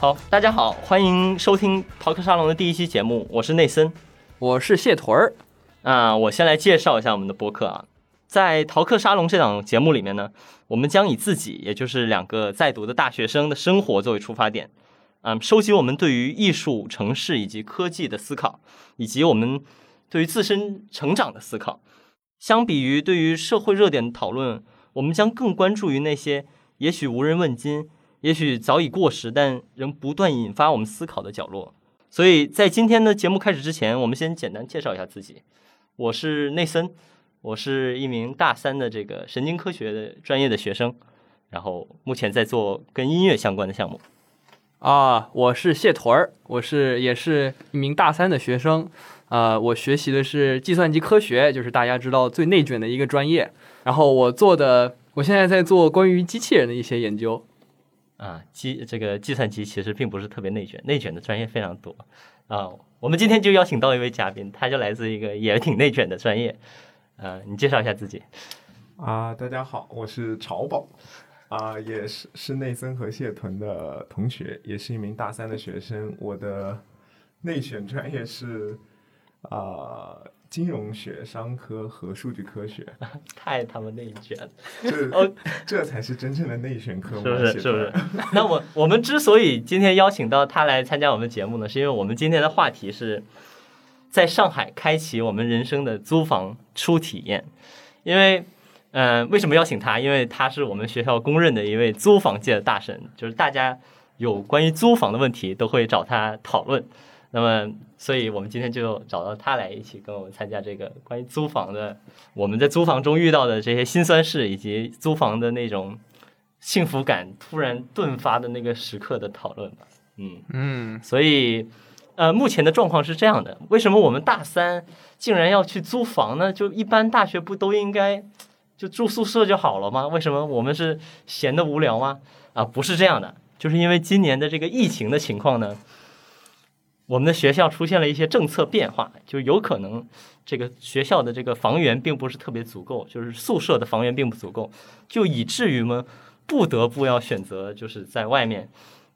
好，大家好，欢迎收听逃课沙龙的第一期节目，我是内森，我是谢屯儿。啊，我先来介绍一下我们的播客啊，在逃课沙龙这档节目里面呢，我们将以自己，也就是两个在读的大学生的生活作为出发点，嗯，收集我们对于艺术、城市以及科技的思考，以及我们对于自身成长的思考。相比于对于社会热点的讨论，我们将更关注于那些也许无人问津。也许早已过时，但仍不断引发我们思考的角落。所以在今天的节目开始之前，我们先简单介绍一下自己。我是内森，我是一名大三的这个神经科学的专业的学生，然后目前在做跟音乐相关的项目。啊，我是谢屯儿，我是也是一名大三的学生。呃，我学习的是计算机科学，就是大家知道最内卷的一个专业。然后我做的，我现在在做关于机器人的一些研究。啊，计这个计算机其实并不是特别内卷，内卷的专业非常多啊。我们今天就邀请到一位嘉宾，他就来自一个也挺内卷的专业。呃，你介绍一下自己。啊，大家好，我是潮宝，啊，也是是内森和谢屯的同学，也是一名大三的学生。我的内选专业是啊。金融学、商科和数据科学，太他妈内卷了！这 这才是真正的内卷科目，是不是？是不是？那我我们之所以今天邀请到他来参加我们的节目呢，是因为我们今天的话题是在上海开启我们人生的租房初体验。因为，嗯，为什么邀请他？因为他是我们学校公认的一位租房界的大神，就是大家有关于租房的问题都会找他讨论。那么，所以我们今天就找到他来一起跟我们参加这个关于租房的，我们在租房中遇到的这些辛酸事，以及租房的那种幸福感突然顿发的那个时刻的讨论吧。嗯嗯，所以，呃，目前的状况是这样的：为什么我们大三竟然要去租房呢？就一般大学不都应该就住宿舍就好了吗？为什么我们是闲的无聊吗？啊，不是这样的，就是因为今年的这个疫情的情况呢。我们的学校出现了一些政策变化，就有可能这个学校的这个房源并不是特别足够，就是宿舍的房源并不足够，就以至于们不得不要选择就是在外面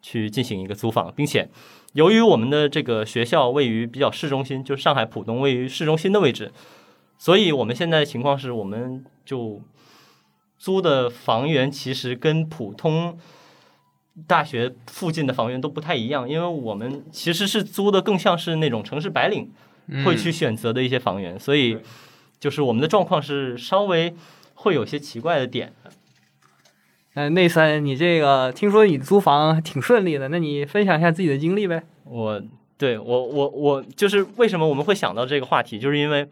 去进行一个租房，并且由于我们的这个学校位于比较市中心，就是上海浦东位于市中心的位置，所以我们现在的情况是，我们就租的房源其实跟普通。大学附近的房源都不太一样，因为我们其实是租的更像是那种城市白领会去选择的一些房源，所以就是我们的状况是稍微会有些奇怪的点。嗯，内森，你这个听说你租房挺顺利的，那你分享一下自己的经历呗？我对我我我就是为什么我们会想到这个话题，就是因为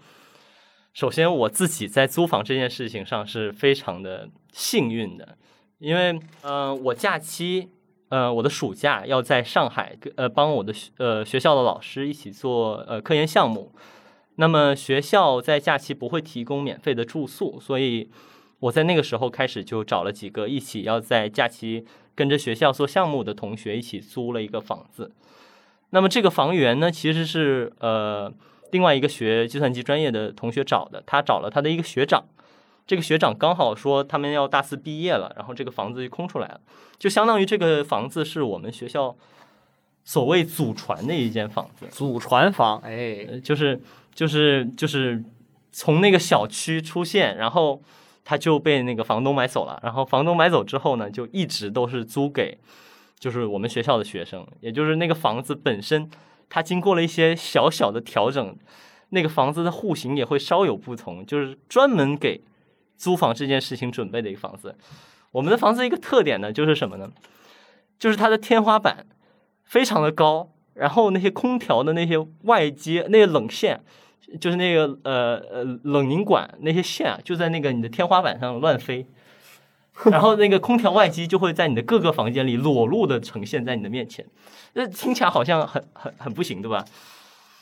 首先我自己在租房这件事情上是非常的幸运的。因为，呃，我假期，呃，我的暑假要在上海，呃，帮我的呃学校的老师一起做呃科研项目。那么学校在假期不会提供免费的住宿，所以我在那个时候开始就找了几个一起要在假期跟着学校做项目的同学一起租了一个房子。那么这个房源呢，其实是呃另外一个学计算机专业的同学找的，他找了他的一个学长。这个学长刚好说他们要大四毕业了，然后这个房子就空出来了，就相当于这个房子是我们学校所谓祖传的一间房子。祖传房，哎，就是就是就是从那个小区出现，然后他就被那个房东买走了，然后房东买走之后呢，就一直都是租给就是我们学校的学生，也就是那个房子本身，它经过了一些小小的调整，那个房子的户型也会稍有不同，就是专门给。租房这件事情准备的一个房子，我们的房子一个特点呢，就是什么呢？就是它的天花板非常的高，然后那些空调的那些外接那些冷线，就是那个呃呃冷凝管那些线啊，就在那个你的天花板上乱飞，然后那个空调外机就会在你的各个房间里裸露的呈现在你的面前，那听起来好像很很很不行，对吧？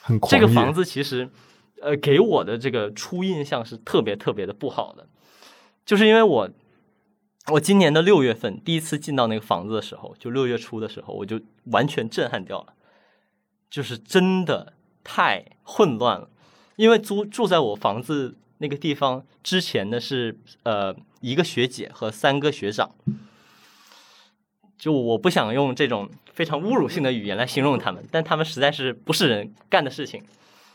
很这个房子其实呃给我的这个初印象是特别特别的不好的。就是因为我，我今年的六月份第一次进到那个房子的时候，就六月初的时候，我就完全震撼掉了，就是真的太混乱了。因为租住在我房子那个地方之前的是呃一个学姐和三个学长，就我不想用这种非常侮辱性的语言来形容他们，但他们实在是不是人干的事情。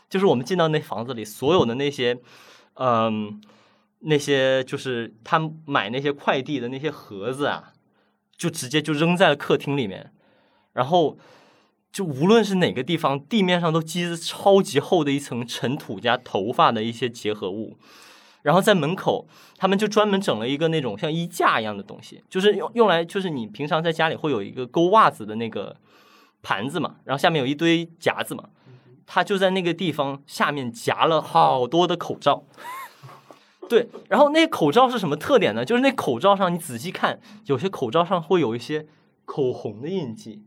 就是我们进到那房子里，所有的那些，嗯，那些就是他买那些快递的那些盒子啊，就直接就扔在了客厅里面，然后就无论是哪个地方，地面上都积着超级厚的一层尘土加头发的一些结合物。然后在门口，他们就专门整了一个那种像衣架一样的东西，就是用用来就是你平常在家里会有一个勾袜子的那个盘子嘛，然后下面有一堆夹子嘛，他就在那个地方下面夹了好多的口罩。对，然后那口罩是什么特点呢？就是那口罩上你仔细看，有些口罩上会有一些口红的印记，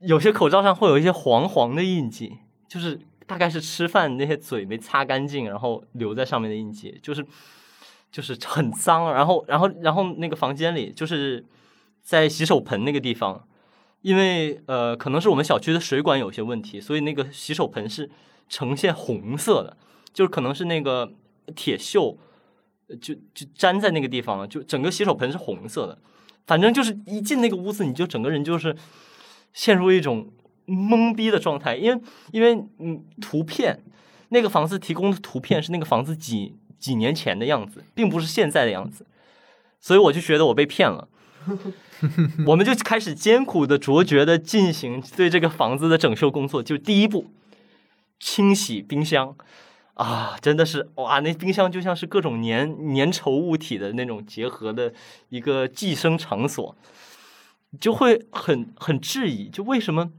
有些口罩上会有一些黄黄的印记，就是。大概是吃饭那些嘴没擦干净，然后留在上面的印记，就是就是很脏。然后，然后，然后那个房间里就是在洗手盆那个地方，因为呃，可能是我们小区的水管有些问题，所以那个洗手盆是呈现红色的，就是可能是那个铁锈就就粘在那个地方了，就整个洗手盆是红色的。反正就是一进那个屋子，你就整个人就是陷入一种。懵逼的状态，因为因为嗯，图片那个房子提供的图片是那个房子几几年前的样子，并不是现在的样子，所以我就觉得我被骗了。我们就开始艰苦的、卓绝的进行对这个房子的整修工作。就第一步，清洗冰箱啊，真的是哇，那冰箱就像是各种粘粘稠物体的那种结合的一个寄生场所，就会很很质疑，就为什么？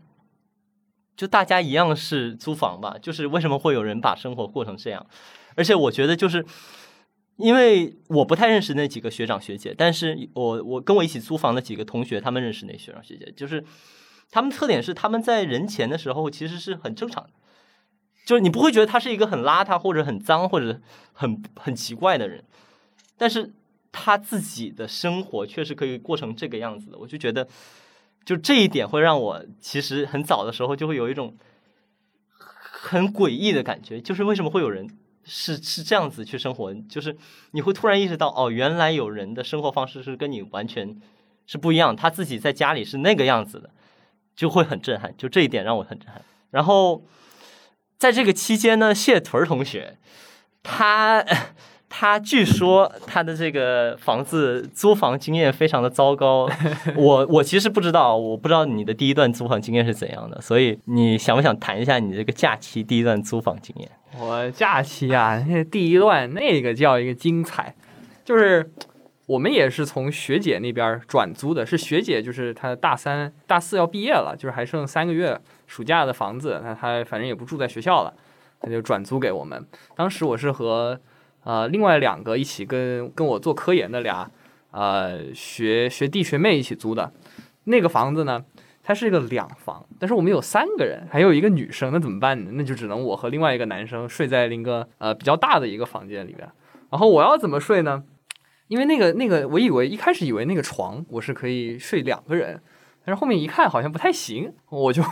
就大家一样是租房吧，就是为什么会有人把生活过成这样？而且我觉得，就是因为我不太认识那几个学长学姐，但是我我跟我一起租房的几个同学，他们认识那学长学姐，就是他们特点是他们在人前的时候其实是很正常的，就是你不会觉得他是一个很邋遢或者很脏或者很很奇怪的人，但是他自己的生活确实可以过成这个样子的，我就觉得。就这一点会让我其实很早的时候就会有一种很诡异的感觉，就是为什么会有人是是这样子去生活？就是你会突然意识到，哦，原来有人的生活方式是跟你完全是不一样，他自己在家里是那个样子的，就会很震撼。就这一点让我很震撼。然后在这个期间呢，谢屯同学他。他据说他的这个房子租房经验非常的糟糕，我我其实不知道，我不知道你的第一段租房经验是怎样的，所以你想不想谈一下你这个假期第一段租房经验？我假期啊，那第一段那个叫一个精彩，就是我们也是从学姐那边转租的，是学姐就是她大三大四要毕业了，就是还剩三个月暑假的房子，那他反正也不住在学校了，他就转租给我们。当时我是和。呃，另外两个一起跟跟我做科研的俩，呃，学学弟学妹一起租的，那个房子呢，它是一个两房，但是我们有三个人，还有一个女生，那怎么办呢？那就只能我和另外一个男生睡在另一个呃比较大的一个房间里边。然后我要怎么睡呢？因为那个那个，我以为一开始以为那个床我是可以睡两个人，但是后面一看好像不太行，我就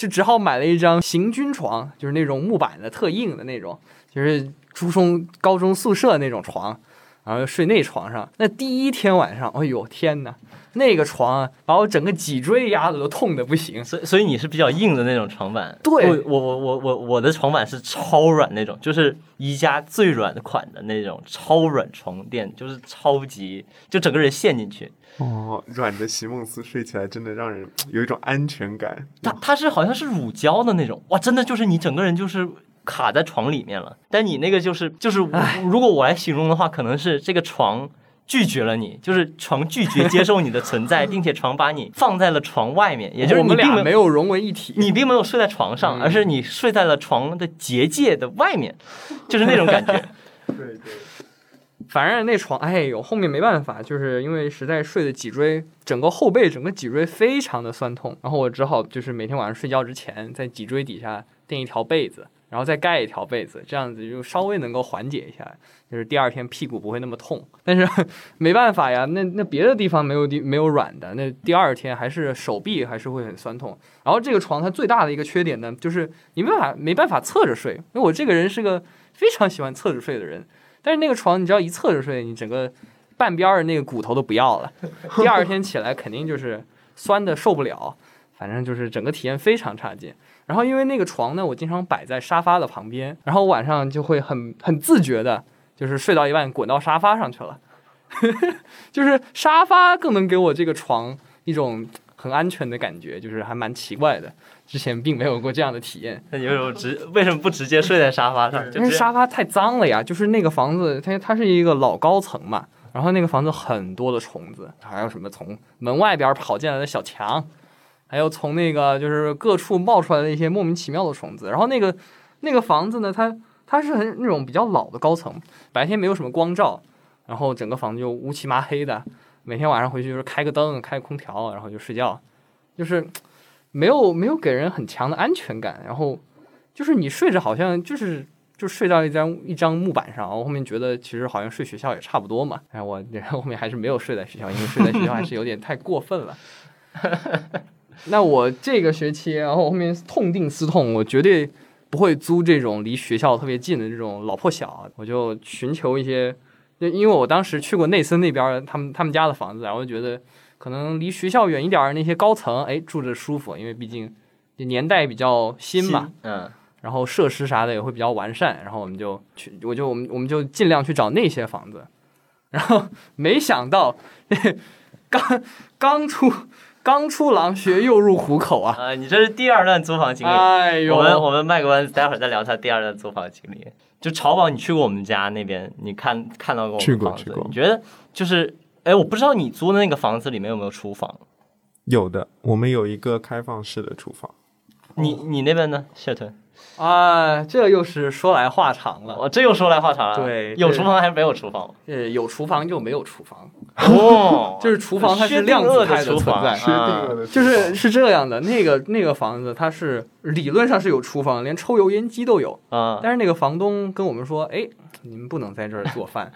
就只好买了一张行军床，就是那种木板的特硬的那种，就是。初中、高中宿舍那种床，然后睡那床上。那第一天晚上，哎呦天哪，那个床把我整个脊椎压的都痛的不行。所以，所以你是比较硬的那种床板。对，我我我我我的床板是超软那种，就是宜家最软的款的那种超软床垫，就是超级就整个人陷进去。哦，软的席梦思睡起来真的让人有一种安全感。它它是好像是乳胶的那种，哇，真的就是你整个人就是。卡在床里面了，但你那个就是就是，如果我来形容的话，可能是这个床拒绝了你，就是床拒绝接受你的存在，并且床把你放在了床外面，也就是你俩没有融为一体，你并没有睡在床上，而是你睡在了床的结界的外面，就是那种感觉。对对，反正那床，哎呦，后面没办法，就是因为实在睡的脊椎，整个后背整个脊椎非常的酸痛，然后我只好就是每天晚上睡觉之前，在脊椎底下垫一条被子。然后再盖一条被子，这样子就稍微能够缓解一下，就是第二天屁股不会那么痛。但是没办法呀，那那别的地方没有地没有软的，那第二天还是手臂还是会很酸痛。然后这个床它最大的一个缺点呢，就是你没法没办法侧着睡，因为我这个人是个非常喜欢侧着睡的人。但是那个床你只要一侧着睡，你整个半边儿那个骨头都不要了。第二天起来肯定就是酸的受不了，反正就是整个体验非常差劲。然后因为那个床呢，我经常摆在沙发的旁边，然后晚上就会很很自觉的，就是睡到一半滚到沙发上去了，就是沙发更能给我这个床一种很安全的感觉，就是还蛮奇怪的。之前并没有过这样的体验，那你为什么直为什么不直接睡在沙发上？就因为沙发太脏了呀。就是那个房子，它它是一个老高层嘛，然后那个房子很多的虫子，还有什么从门外边跑进来的小强，还有从那个就是各处冒出来的一些莫名其妙的虫子。然后那个那个房子呢，它它是很那种比较老的高层，白天没有什么光照，然后整个房子就乌漆麻黑的，每天晚上回去就是开个灯，开个空调，然后就睡觉，就是没有没有给人很强的安全感，然后就是你睡着好像就是就睡到一张一张木板上，我后面觉得其实好像睡学校也差不多嘛，哎，我 后后面还是没有睡在学校，因为睡在学校还是有点太过分了。那我这个学期，然后后面痛定思痛，我绝对不会租这种离学校特别近的这种老破小，我就寻求一些，就因为我当时去过内森那边他们他们家的房子，然后觉得可能离学校远一点儿那些高层，哎，住着舒服，因为毕竟这年代比较新嘛，嗯，然后设施啥的也会比较完善，然后我们就去，我就我们我们就尽量去找那些房子，然后没想到 刚刚出刚出狼穴又入虎口啊！啊，你这是第二段租房经历。哎呦，我们我们卖个关子，待会儿再聊他第二段租房经历。就潮宝，你去过我们家那边，你看看到过我去们房子，过去过你觉得就是，哎，我不知道你租的那个房子里面有没有厨房？有的，我们有一个开放式的厨房。你你那边呢，谢屯？啊，这又是说来话长了。我这又说来话长了。对有厨房还是没有厨房？呃，有厨房就没有厨房，哦 就是厨房它是量子态的存在薛定啊谔的就是是这样的。那个那个房子它是理论上是有厨房，连抽油烟机都有。啊，但是那个房东跟我们说，哎，你们不能在这儿做饭。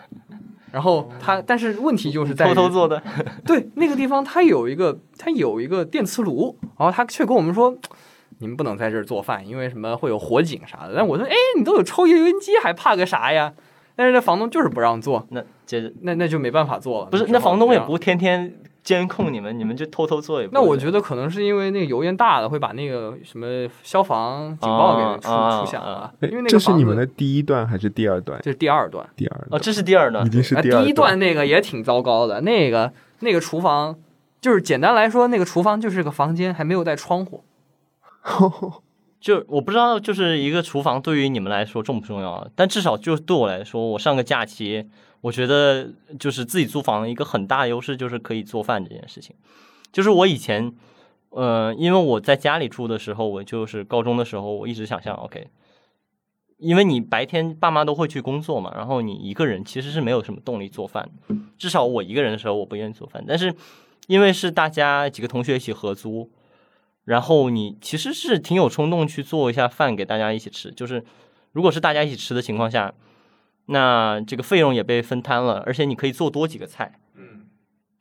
然后他，但是问题就是在偷偷做的。对那个地方，它有一个它有一个电磁炉，然后他却跟我们说，你们不能在这儿做饭，因为什么会有火警啥的。但我说，哎，你都有抽油烟机，还怕个啥呀？但是那房东就是不让做，那接着那那就没办法做了。不是，那房东也不天天监控你们，你们就偷偷做也不。那我觉得可能是因为那个油烟大了，会把那个什么消防警报给出、啊出响了啊。哎因为那个这是你们的第一段还是第二段？这是第二段。哦，第二段这是第二段已。经是啊，第二第一段那个也挺糟糕的，那个那个厨房就是简单来说，那个厨房就是个房间，还没有带窗户。就我不知道，就是一个厨房对于你们来说重不重要？但至少就对我来说，我上个假期，我觉得就是自己租房一个很大的优势就是可以做饭这件事情。就是我以前，呃，因为我在家里住的时候，我就是高中的时候，我一直想象，OK，因为你白天爸妈都会去工作嘛，然后你一个人其实是没有什么动力做饭。至少我一个人的时候，我不愿意做饭，但是因为是大家几个同学一起合租，然后你其实是挺有冲动去做一下饭给大家一起吃，就是如果是大家一起吃的情况下，那这个费用也被分摊了，而且你可以做多几个菜，嗯，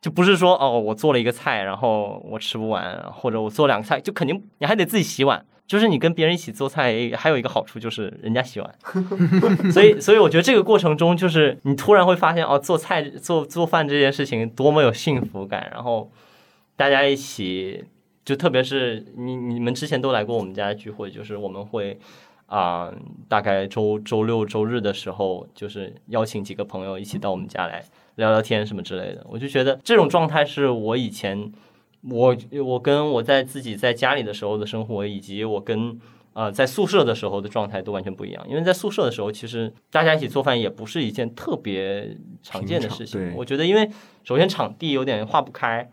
就不是说哦我做了一个菜，然后我吃不完，或者我做两个菜，就肯定你还得自己洗碗。就是你跟别人一起做菜，还有一个好处就是人家洗碗，所以所以我觉得这个过程中，就是你突然会发现哦，做菜做做饭这件事情多么有幸福感，然后大家一起就特别是你你们之前都来过我们家聚会，就是我们会啊、大概周周六周日的时候，就是邀请几个朋友一起到我们家来聊聊天什么之类的。我就觉得这种状态是我以前我我跟我在自己在家里的时候的生活，以及我跟呃在宿舍的时候的状态都完全不一样。因为在宿舍的时候，其实大家一起做饭也不是一件特别常见的事情我觉得，因为首先场地有点划不开，嗯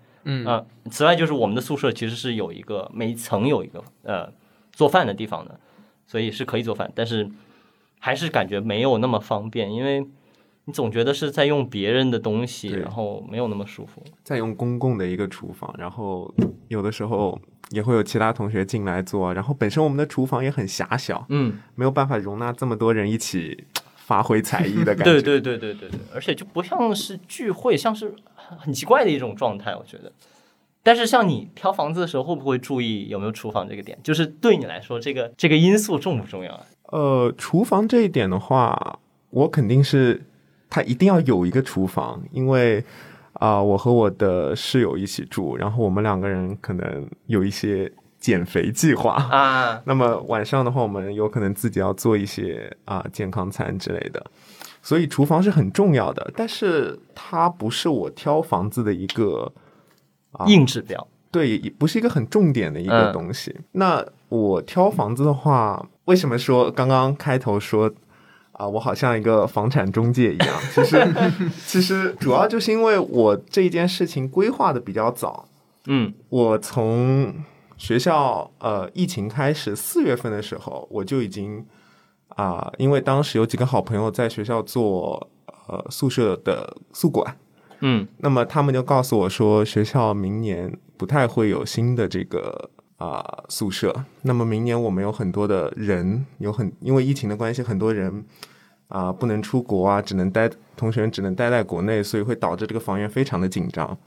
啊、此外就是我们的宿舍其实是有一个每一层有一个呃做饭的地方的，所以是可以做饭，但是还是感觉没有那么方便，因为你总觉得是在用别人的东西，然后没有那么舒服。在用公共的一个厨房，然后有的时候也会有其他同学进来做，然后本身我们的厨房也很狭小，嗯，没有办法容纳这么多人一起发挥才艺的感觉。对对对对对对，而且就不像是聚会，像是很很奇怪的一种状态，我觉得。但是像你挑房子的时候，会不会注意有没有厨房这个点？就是对你来说，这个这个因素重不重要啊？呃，厨房这一点的话，我肯定是它一定要有一个厨房，因为啊、我和我的室友一起住，然后我们两个人可能有一些减肥计划。啊，那么晚上的话，我们有可能自己要做一些啊、健康餐之类的，所以厨房是很重要的，但是它不是我挑房子的一个啊硬指标。对，也不是一个很重点的一个嗯东西。那我挑房子的话，为什么说刚刚开头说啊，我好像一个房产中介一样？其实，其实主要就是因为我这件事情规划的比较早。嗯我从学校呃疫情开始四月份的时候，我就已经啊、因为当时有几个好朋友在学校做呃宿舍的宿管，嗯那么他们就告诉我说，学校明年不太会有新的这个啊、宿舍。那么明年我们有很多的人，有很因为疫情的关系，很多人啊、不能出国啊，只能待同学只能待在国内，所以会导致这个房源非常的紧张。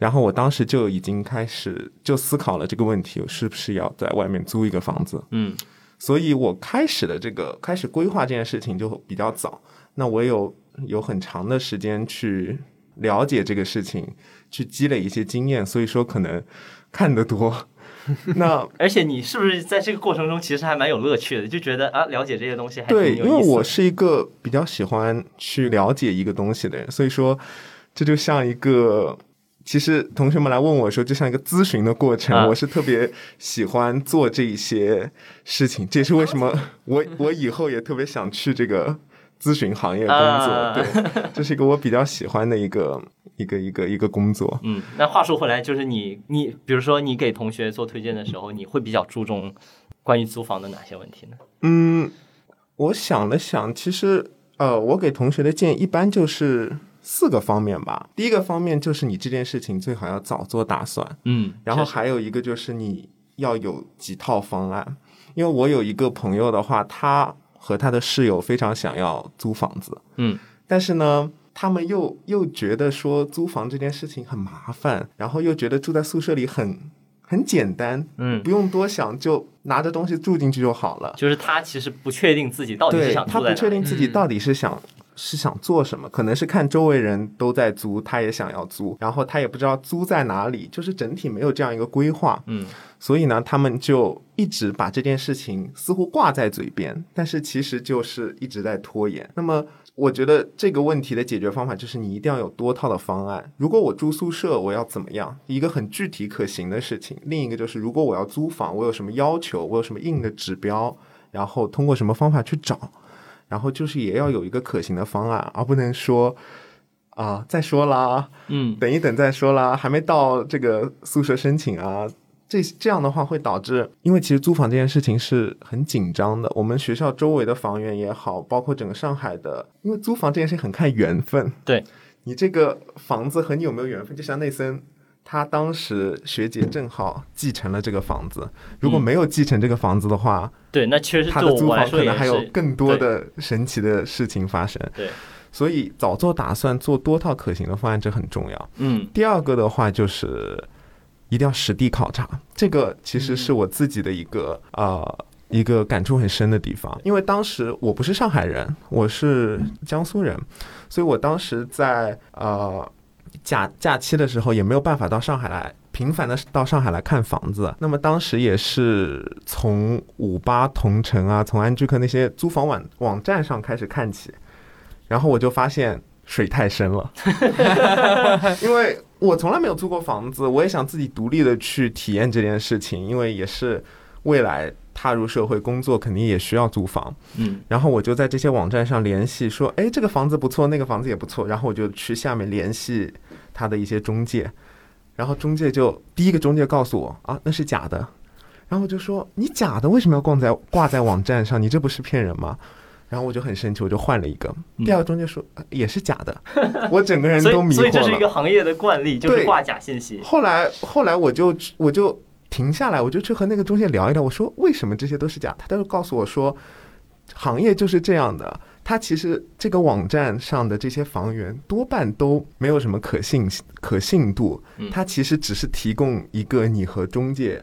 然后我当时就已经开始就思考了这个问题，我是不是要在外面租一个房子？嗯所以我开始的这个开始规划这件事情就比较早。那我有有很长的时间去了解这个事情，去积累一些经验，所以说可能看得多。那而且你是不是在这个过程中其实还蛮有乐趣的？就觉得啊，了解这些东西还挺对，有意思的。因为我是一个比较喜欢去了解一个东西的人，所以说这就像一个。其实同学们来问我说，就像一个咨询的过程，啊我是特别喜欢做这一些事情，这也是为什么我 我以后也特别想去这个咨询行业工作。啊对，这是一个我比较喜欢的一个一个一个一个工作。嗯，那话说回来，就是你你比如说你给同学做推荐的时候，你会比较注重关于租房的哪些问题呢？嗯，我想了想，其实呃，我给同学的建议一般就是四个方面吧。第一个方面就是你这件事情最好要早做打算，嗯，然后还有一个就是你要有几套方案。因为我有一个朋友的话，他和他的室友非常想要租房子，嗯但是呢。他们又又觉得说租房这件事情很麻烦，然后又觉得住在宿舍里很很简单，嗯，不用多想，就拿着东西住进去就好了。就是他其实不确定自己到底是想。他不确定自己到底是想、是想做什么，可能是看周围人都在租，他也想要租，然后他也不知道租在哪里，就是整体没有这样一个规划，嗯所以呢，他们就一直把这件事情似乎挂在嘴边，但是其实就是一直在拖延。那么，我觉得这个问题的解决方法就是你一定要有多套的方案。如果我住宿舍，我要怎么样？一个很具体可行的事情；另一个就是，如果我要租房，我有什么要求？我有什么硬的指标？然后通过什么方法去找？然后就是也要有一个可行的方案，而不能说啊，再说啦，嗯等一等再说啦，还没到这个宿舍申请啊。这这样的话会导致，因为其实租房这件事情是很紧张的。我们学校周围的房源也好，包括整个上海的，因为租房这件事情很看缘分。对，你这个房子和你有没有缘分，就像内森，他当时学姐正好继承了这个房子，如果没有继承这个房子的话，对，那确实他的租房可能还有更多的神奇的事情发生。对，所以早做打算，做多套可行的方案，这很重要。嗯。第二个的话就是一定要实地考察，这个其实是我自己的一个呃一个感触很深的地方，因为当时我不是上海人，我是江苏人，所以我当时在呃假假期的时候也没有办法到上海来。频繁的到上海来看房子，那么当时也是从五八同城啊，从安居客那些租房网网站上开始看起，然后我就发现水太深了，因为我从来没有租过房子，我也想自己独立的去体验这件事情，因为也是未来踏入社会工作，肯定也需要租房。嗯然后我就在这些网站上联系，说，哎，这个房子不错，那个房子也不错，然后我就去下面联系他的一些中介，然后中介就第一个中介告诉我啊，那是假的，然后我就说你假的为什么要挂在挂在网站上？你这不是骗人吗？然后我就很生气，我就换了一个。嗯第二个中介说、呃也是假的，我整个人都迷惑了所以这是一。个行业的惯例，就是挂假信息。后来后来我就我就停下来，我就去和那个中介聊一聊，我说为什么这些都是假？他就告诉我说，行业就是这样的。它其实这个网站上的这些房源多半都没有什么可信可信度嗯，它其实只是提供一个你和中介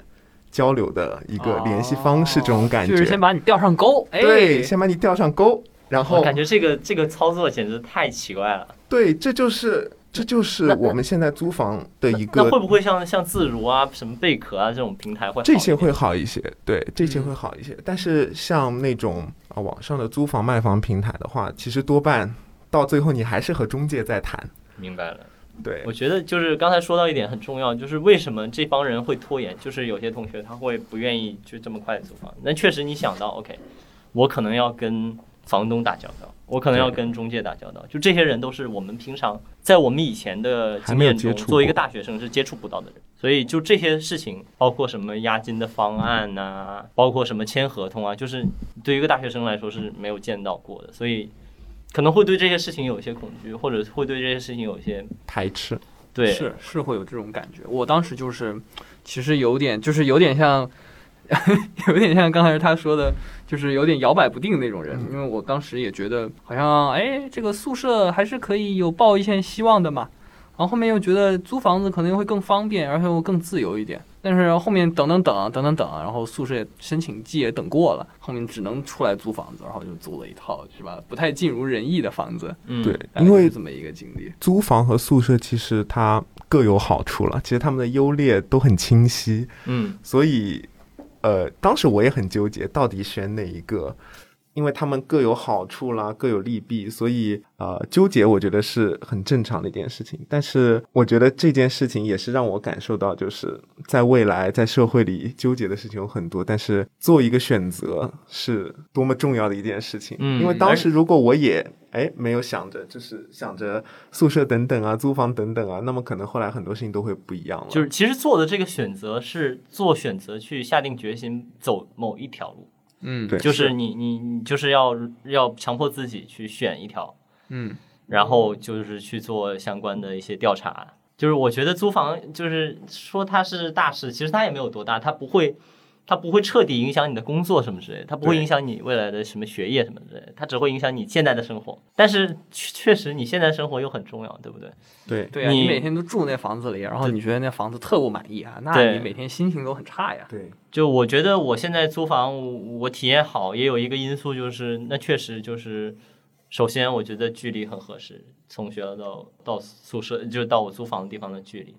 交流的一个联系方式，这种感觉。就是先把你钓上钩，哎，对，先把你钓上钩，然后感觉这个这个操作简直太奇怪了。对，这就是这就是我们现在租房的一个那会不会像像自如啊、什么贝壳啊这种平台会好一点这些会好一些，对，这些嗯会好一些。但是像那种啊网上的租房卖房平台的话，其实多半到最后你还是和中介在谈。明白了。对我觉得就是刚才说到一点很重要，就是为什么这帮人会拖延，就是有些同学他会不愿意就这么快租房。那确实你想到，OK，我可能要跟房东打交道，我可能要跟中介打交道，就这些人都是我们平常在我们以前的还没有经验中，接触作为一个大学生是接触不到的人。所以就这些事情，包括什么押金的方案呐、包括什么签合同啊，就是对于一个大学生来说是没有见到过的，所以可能会对这些事情有一些恐惧，或者会对这些事情有一些排斥，对。是是会有这种感觉。我当时就是，其实有点就是有点像，有点像刚才他说的，就是有点摇摆不定那种人。因为我当时也觉得好像，哎，这个宿舍还是可以有抱一线希望的嘛。然后后面又觉得租房子可能会更方便，而且又更自由一点。但是后面等等等等等等，然后宿舍申请季也等过了，后面只能出来租房子，然后就租了一套是吧？不太尽如人意的房子，嗯，对，因为这么一个经历。租房和宿舍其实它各有好处了，其实它们的优劣都很清晰，嗯所以呃，当时我也很纠结，到底选哪一个。因为他们各有好处啦，各有利弊，所以呃，纠结我觉得是很正常的一件事情。但是我觉得这件事情也是让我感受到，就是在未来在社会里纠结的事情有很多，但是做一个选择是多么重要的一件事情。嗯因为当时如果我也哎没有想着，就是想着宿舍等等啊，租房等等啊，那么可能后来很多事情都会不一样了。就是其实做的这个选择是做选择去下定决心走某一条路，嗯，对就是你你你就是要要强迫自己去选一条，嗯然后就是去做相关的一些调查。就是我觉得租房就是说它是大事，其实它也没有多大，它不会。它不会彻底影响你的工作什么之类的，它不会影响你未来的什么学业什么之类的，它只会影响你现在的生活。但是确确实，你现在生活又很重要，对不对？对对啊，你你每天都住那房子里，然后你觉得那房子特不满意啊，那你每天心情都很差呀。对就我觉得我现在租房，我我体验好，也有一个因素就是，那确实就是，首先我觉得距离很合适，从学校到到宿舍，就是到我租房的地方的距离。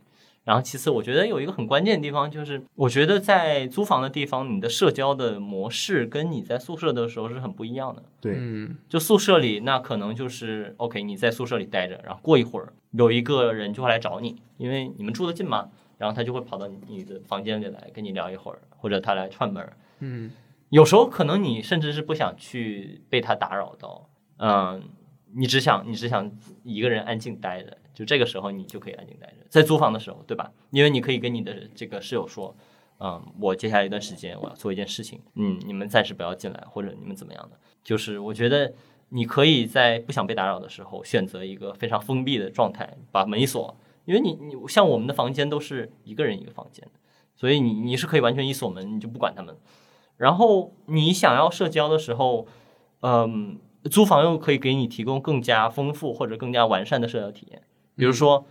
然后其次，我觉得有一个很关键的地方就是，我觉得在租房的地方，你的社交的模式跟你在宿舍的时候是很不一样的。对嗯就宿舍里，那可能就是 OK，你在宿舍里待着，然后过一会儿有一个人就会来找你，因为你们住得近嘛，然后他就会跑到你你的房间里来跟你聊一会儿，或者他来串门。嗯有时候可能你甚至是不想去被他打扰到，嗯，你只想你只想一个人安静待着，就这个时候你就可以安静待着，在租房的时候，对吧？因为你可以跟你的这个室友说，嗯，我接下来一段时间我要做一件事情，嗯，你们暂时不要进来，或者你们怎么样的，就是我觉得你可以在不想被打扰的时候选择一个非常封闭的状态，把门一锁，因为你你像我们的房间都是一个人一个房间，所以你你是可以完全一锁门，你就不管他们。然后你想要社交的时候，嗯，租房又可以给你提供更加丰富或者更加完善的社交体验。比如说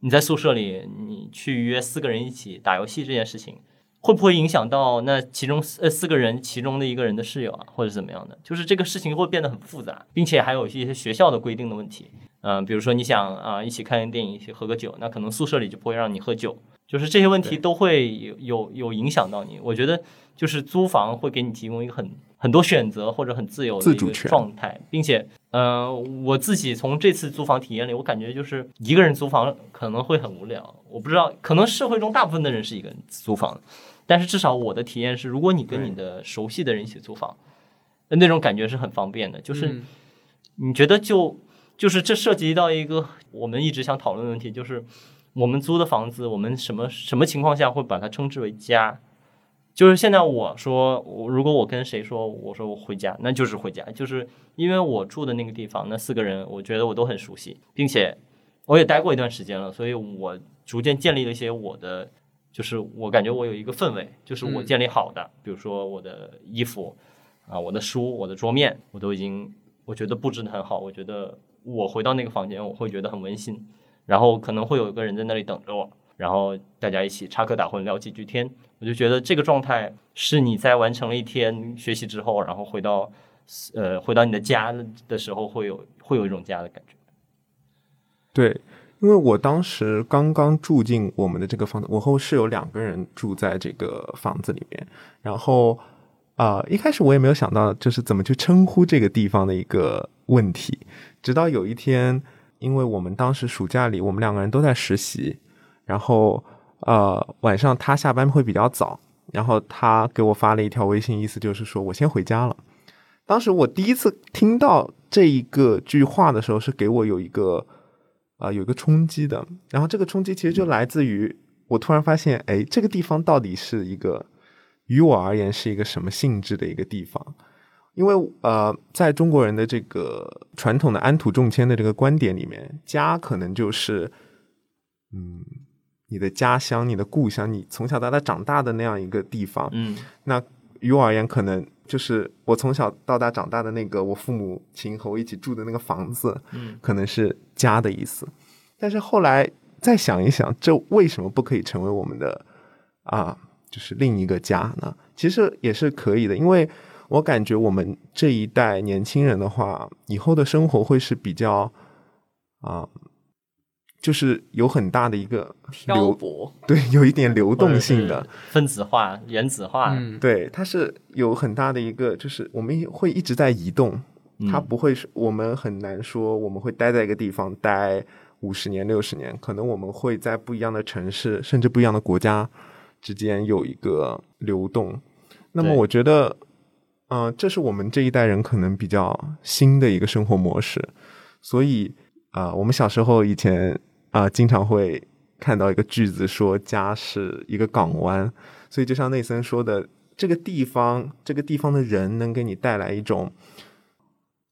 你在宿舍里，你去约四个人一起打游戏这件事情，会不会影响到那其中四呃四个人其中的一个人的室友啊，或者怎么样的？就是这个事情会变得很复杂，并且还有一些学校的规定的问题。嗯、比如说你想啊、一起看个电影，一起喝个酒，那可能宿舍里就不会让你喝酒。就是这些问题都会有有有影响到你。我觉得就是租房会给你提供一个很很多选择或者很自由的一个状态，并且呃，我自己从这次租房体验里，我感觉就是一个人租房可能会很无聊。我不知道，可能社会中大部分的人是一个人租房，但是至少我的体验是，如果你跟你的熟悉的人一起租房，那种感觉是很方便的。就是嗯你觉得就就是这涉及到一个我们一直想讨论的问题，就是我们租的房子，我们什么什么情况下会把它称之为家？就是现在我说，我如果我跟谁说，我说我回家，那就是回家，就是因为我住的那个地方，那四个人，我觉得我都很熟悉，并且我也待过一段时间了，所以我逐渐建立了一些我的，就是我感觉我有一个氛围，就是我嗯。建立好的，比如说我的衣服啊，我的书，我的桌面，我都已经我觉得布置的很好，我觉得我回到那个房间，我会觉得很温馨，然后可能会有一个人在那里等着我，然后大家一起插科打诨聊几句天，我就觉得这个状态是你在完成了一天学习之后，然后回到呃，回到你的家的时候，会有会有一种家的感觉。对，因为我当时刚刚住进我们的这个房子，我和室友两个人住在这个房子里面，然后啊、一开始我也没有想到就是怎么去称呼这个地方的一个问题，直到有一天，因为我们当时暑假里我们两个人都在实习，然后呃晚上他下班会比较早，然后他给我发了一条微信，意思就是说我先回家了。当时我第一次听到这一个句话的时候，是给我有一个啊、有一个冲击的。然后这个冲击其实就来自于我突然发现，哎，这个地方到底是一个于我而言是一个什么性质的一个地方？因为呃，在中国人的这个传统的安土重迁的这个观点里面，家可能就是嗯你的家乡、你的故乡，你从小到大长大的那样一个地方。嗯那于我而言，可能就是我从小到大长大的那个我父母亲和我一起住的那个房子，嗯可能是家的意思。但是后来再想一想，这为什么不可以成为我们的啊，就是另一个家呢？其实也是可以的，因为我感觉我们这一代年轻人的话，以后的生活会是比较啊，就是有很大的一个漂，泊，对，有一点流动性的分子化、原子化，嗯，对，它是有很大的一个，就是我们会一直在移动，嗯。它不会是我们很难说我们会待在一个地方待五十年、六十年，可能我们会在不一样的城市，甚至不一样的国家之间有一个流动。那么我觉得，嗯、这是我们这一代人可能比较新的一个生活模式，所以啊、我们小时候以前啊、经常会看到一个句子说家是一个港湾，所以就像内森说的，这个地方，这个地方的人能给你带来一种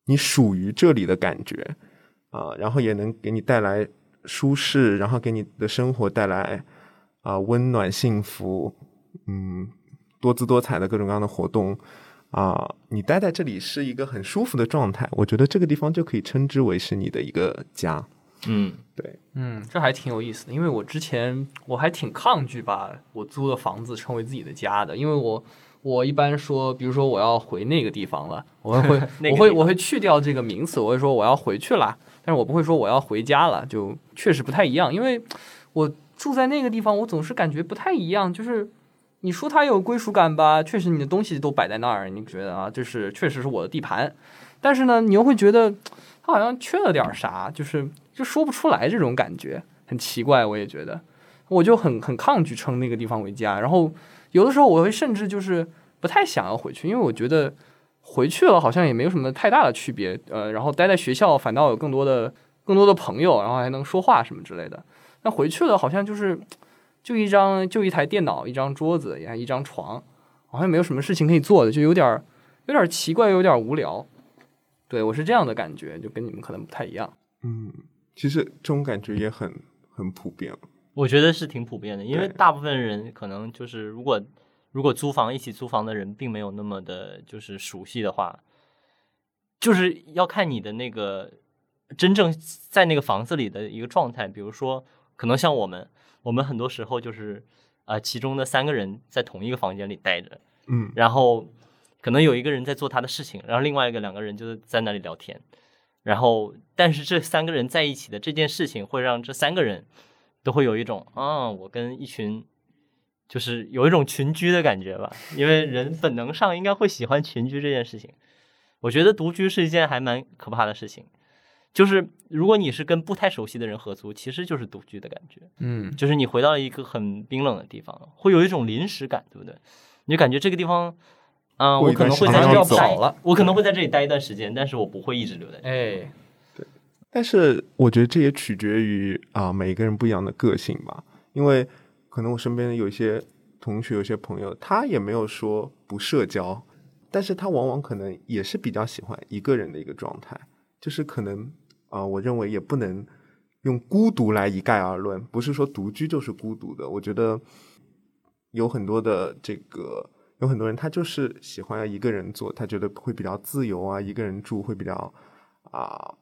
你属于这里的感觉。啊、然后也能给你带来舒适，然后给你的生活带来啊、温暖、幸福，嗯，多姿多彩的各种各样的活动。啊、你待在这里是一个很舒服的状态，我觉得这个地方就可以称之为是你的一个家。嗯对，嗯，这还挺有意思的，因为我之前我还挺抗拒把我租的房子称为自己的家的，因为我我一般说，比如说我要回那个地方了，我会 我会我会去掉这个名词，我会说我要回去了，但是我不会说我要回家了，就确实不太一样，因为我住在那个地方，我总是感觉不太一样，就是。你说它有归属感吧，确实你的东西都摆在那儿，你觉得啊，就是确实是我的地盘，但是呢，你又会觉得它好像缺了点啥，就是就说不出来这种感觉，很奇怪。我也觉得，我就很很抗拒称那个地方为家。然后有的时候我会甚至就是不太想要回去，因为我觉得回去了好像也没有什么太大的区别。呃，然后待在学校反倒有更多的更多的朋友，然后还能说话什么之类的。那回去了好像就是就一张就一台电脑，一张桌子，也还一张床，好像没有什么事情可以做的，就有点有点奇怪，有点无聊。对我是这样的感觉，就跟你们可能不太一样。嗯，其实这种感觉也很很普遍。我觉得是挺普遍的，因为大部分人可能就是如果如果租房一起租房的人并没有那么的就是熟悉的话，就是要看你的那个真正在那个房子里的一个状态。比如说，可能像我们，我们很多时候就是呃，其中的三个人在同一个房间里待着，嗯然后可能有一个人在做他的事情，然后另外一个两个人就是在那里聊天，然后但是这三个人在一起的这件事情会让这三个人都会有一种啊，我跟一群就是有一种群居的感觉吧，因为人本能上应该会喜欢群居这件事情。我觉得独居是一件还蛮可怕的事情，就是如果你是跟不太熟悉的人合租，其实就是独居的感觉。嗯，就是你回到了一个很冰冷的地方，会有一种临时感，对不对？你就感觉这个地方，嗯、过一段我可能会在这里待走了，我可能会在这里待一段时间，但是我不会一直留在这里。哎，但是我觉得这也取决于啊、每个人不一样的个性吧，因为可能我身边有一些同学、有些朋友，他也没有说不社交，但是他往往可能也是比较喜欢一个人的一个状态，就是可能啊、我认为也不能用孤独来一概而论，不是说独居就是孤独的，我觉得有很多的这个。有很多人他就是喜欢要一个人做，他觉得会比较自由啊，一个人住会比较啊、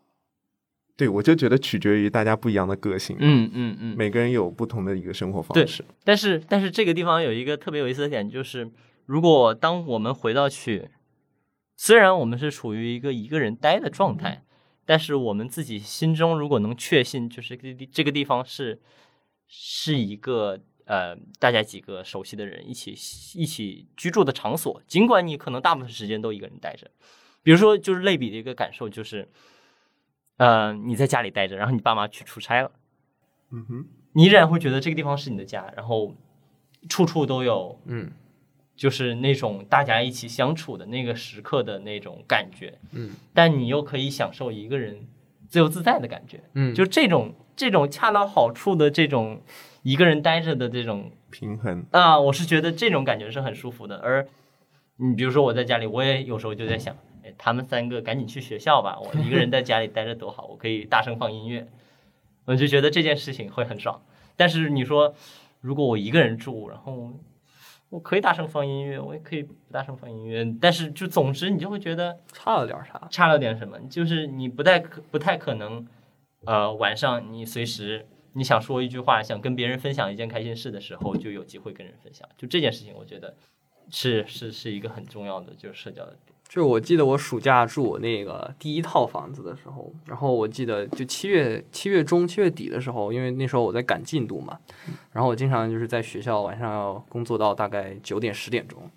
对我就觉得取决于大家不一样的个性，嗯嗯嗯。每个人有不同的一个生活方式。但是但是这个地方有一个特别有意思的点，就是如果当我们回到去虽然我们是处于一个一个人待的状态，但是我们自己心中如果能确信，就是这个这个地方是是一个呃大家几个熟悉的人一起一起居住的场所，尽管你可能大部分时间都一个人待着。比如说，就是类比的一个感受就是，呃，你在家里待着，然后你爸妈去出差了。嗯哼，你依然会觉得这个地方是你的家，然后处处都有，嗯，就是那种大家一起相处的那个时刻的那种感觉，嗯，但你又可以享受一个人自由自在的感觉，嗯就这种这种恰到好处的这种一个人待着的这种平衡，啊，我是觉得这种感觉是很舒服的。而你比如说我在家里，我也有时候就在想，哎，他们三个赶紧去学校吧，我一个人在家里待着多好，我可以大声放音乐，我就觉得这件事情会很爽。但是你说，如果我一个人住，然后我可以大声放音乐，我也可以不大声放音乐，但是就总之你就会觉得差了点啥？差了点什么，就是你不太可不太可能，呃，晚上你随时你想说一句话，想跟别人分享一件开心事的时候，就有机会跟人分享。就这件事情，我觉得是是是一个很重要的，就是社交。就是我记得我暑假住我那个第一套房子的时候，然后我记得就七月七月中七月底的时候，因为那时候我在赶进度嘛，然后我经常就是在学校晚上要工作到大概九点十点钟，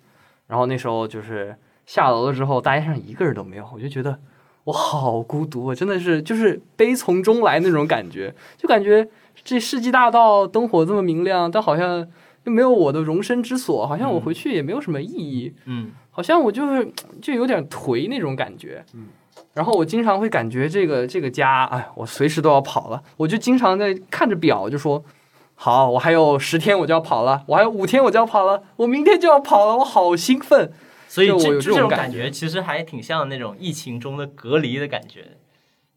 然后那时候就是下楼了之后，大街上一个人都没有，我就觉得我好孤独，我真的是就是悲从中来那种感觉，就感觉这世纪大道灯火这么明亮，但好像又没有我的容身之所，好像我回去也没有什么意义。嗯。好像我就是就有点颓那种感觉，嗯，然后我经常会感觉这个这个家，哎，我随时都要跑了，我就经常在看着表就说，好，我还有十天我就要跑了，我还有五天我就要跑了，我明天就要跑了，我好兴奋，所以就我有这这种这种感觉其实还挺像那种疫情中的隔离的感觉，